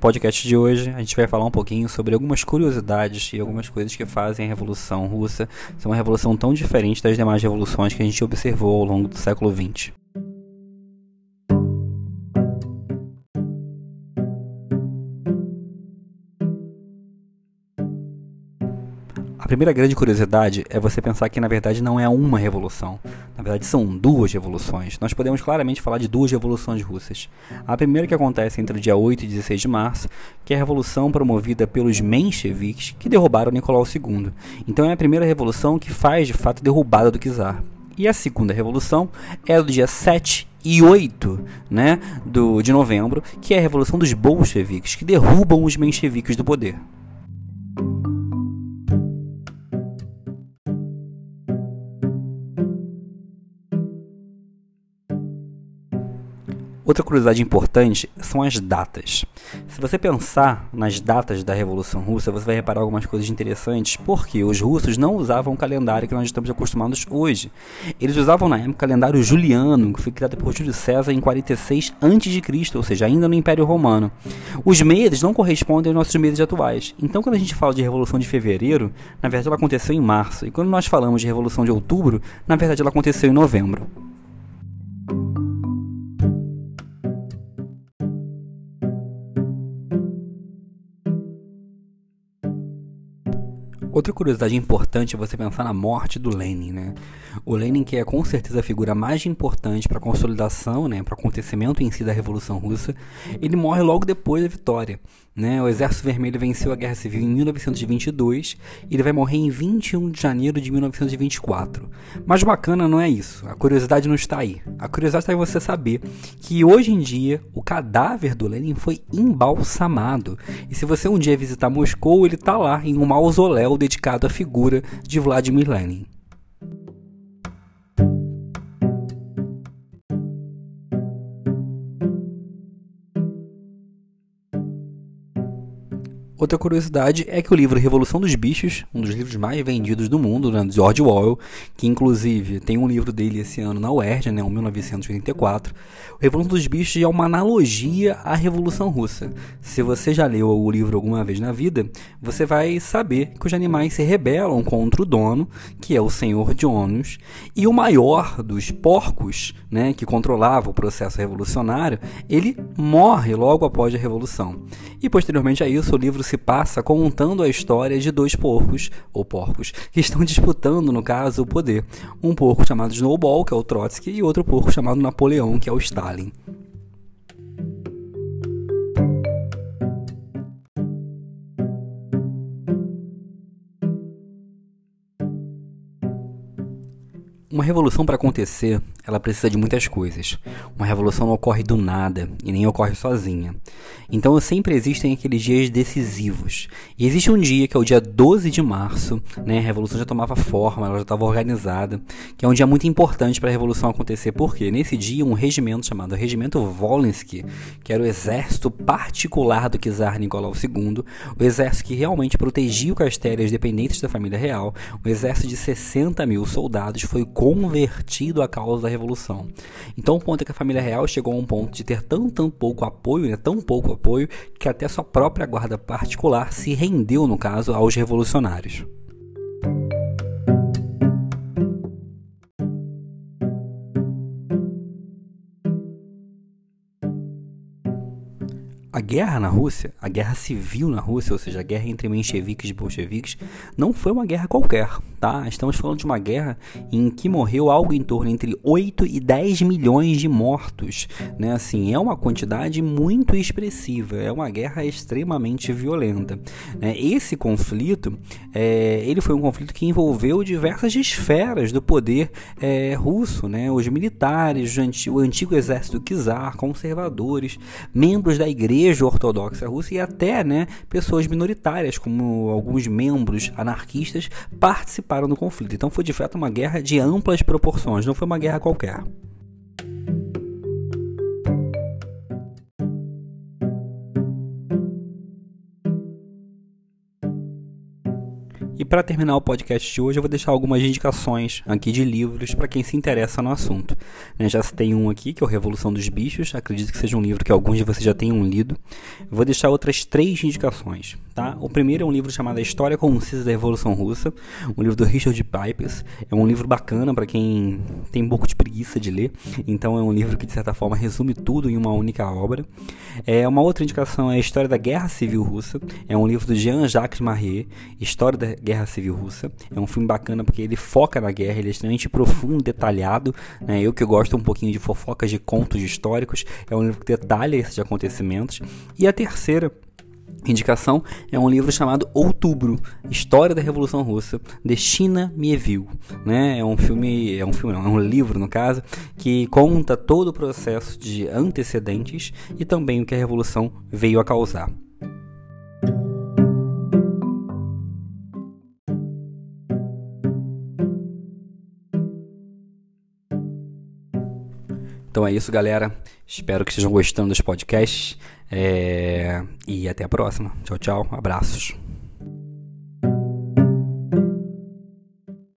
podcast de hoje a gente vai falar um pouquinho sobre algumas curiosidades e algumas coisas que fazem a Revolução Russa ser uma revolução tão diferente das demais revoluções que a gente observou ao longo do século XX. Primeira grande curiosidade é você pensar que na verdade não é uma revolução. Na verdade são duas revoluções. Nós podemos claramente falar de duas revoluções russas. A primeira que acontece entre o dia 8 e 16 de março, que é a revolução promovida pelos mencheviques que derrubaram Nicolau II. Então é a primeira revolução que faz de fato a derrubada do czar. E a segunda revolução é do dia 7 e 8 né, do, de novembro, que é a revolução dos bolcheviques, que derrubam os mencheviques do poder. Outra curiosidade importante são as datas. Se você pensar nas datas da Revolução Russa, você vai reparar algumas coisas interessantes, porque os russos não usavam o calendário que nós estamos acostumados hoje. Eles usavam na época o calendário juliano, que foi criado por Júlio César em 46 a.C., ou seja, ainda no Império Romano. Os meses não correspondem aos nossos meses atuais. Então, quando a gente fala de Revolução de Fevereiro, na verdade ela aconteceu em março. E quando nós falamos de Revolução de Outubro, na verdade ela aconteceu em novembro. Outra curiosidade importante é você pensar na morte do Lenin, né? O Lenin, que é com certeza a figura mais importante para a consolidação, né, para o acontecimento em si da Revolução Russa, ele morre logo depois da vitória. Né? O Exército Vermelho venceu a Guerra Civil em 1922 e ele vai morrer em 21 de janeiro de 1924. Mas bacana não é isso. A curiosidade não está aí. A curiosidade está em você saber que hoje em dia o cadáver do Lenin foi embalsamado. E se você um dia visitar Moscou, ele está lá em um mausoléu dedicado à figura de Vladimir Lenin. Outra curiosidade é que o livro Revolução dos Bichos, um dos livros mais vendidos do mundo, né, de George Orwell, que inclusive tem um livro dele esse ano na UERJ, né, 1984, o Revolução dos Bichos é uma analogia à Revolução Russa. Se você já leu o livro alguma vez na vida, você vai saber que os animais se rebelam contra o dono, que é o Senhor Jonas, e o maior dos porcos, né, que controlava o processo revolucionário, ele morre logo após a Revolução. E posteriormente a isso, o livro se passa contando a história de dois porcos, ou porcos, que estão disputando, no caso, o poder. Um porco chamado Snowball, que é o Trotsky, e outro porco chamado Napoleão, que é o Stalin. Uma revolução para acontecer, ela precisa de muitas coisas. Uma revolução não ocorre do nada e nem ocorre sozinha. Então sempre existem aqueles dias decisivos. E existe um dia que é o dia 12 de março, né? A revolução já tomava forma, ela já estava organizada, que é um dia muito importante para a revolução acontecer, porque nesse dia um regimento chamado Regimento Volensky, que era o exército particular do czar Nicolau II, o exército que realmente protegia o castelo e os dependentes da família real, um exército de 60 mil soldados foi convertido à causa da revolução. Então o ponto é que a família real chegou a um ponto de ter tão, tão pouco apoio, né, tão pouco apoio, que até sua própria guarda particular se rendeu, no caso, aos revolucionários. A guerra na Rússia, a guerra civil na Rússia, ou seja, a guerra entre mencheviques e bolcheviques, não foi uma guerra qualquer, tá? Estamos falando de uma guerra em que morreu algo em torno entre 8 e 10 milhões de mortos, né? Assim, é uma quantidade muito expressiva, é uma guerra extremamente violenta. Né? Esse conflito, é, ele foi um conflito que envolveu diversas esferas do poder é, russo, né? Os militares, o antigo exército czar, conservadores, membros da igreja Igreja Ortodoxa Russa e até né, pessoas minoritárias, como alguns membros anarquistas, participaram do conflito. Então foi de fato uma guerra de amplas proporções, não foi uma guerra qualquer. E para terminar o podcast de hoje, eu vou deixar algumas indicações aqui de livros para quem se interessa no assunto. Né, já tem um aqui, que é o Revolução dos Bichos, acredito que seja um livro que alguns de vocês já tenham lido. vou deixar outras três indicações. Tá? O primeiro é um livro chamado A História Concisa da Revolução Russa, um livro do Richard Pipes. É um livro bacana para quem tem um pouco de preguiça de ler, então é um livro que de certa forma resume tudo em uma única obra. É, uma outra indicação é a História da Guerra Civil Russa, é um livro do Jean-Jacques Marrier, História da Guerra Civil Russa. É um filme bacana porque ele foca na guerra, ele é extremamente profundo, detalhado. Né? Eu que gosto um pouquinho de fofocas de contos históricos, é um livro que detalha esses acontecimentos. E a terceira indicação é um livro chamado Outubro, História da Revolução Russa, de China Mieville, né? É um filme, é um filme, não, é um livro no caso, que conta todo o processo de antecedentes e também o que a revolução veio a causar. Então é isso, galera. Espero que estejam gostando dos podcasts. É... E até a próxima. Tchau, tchau. Abraços.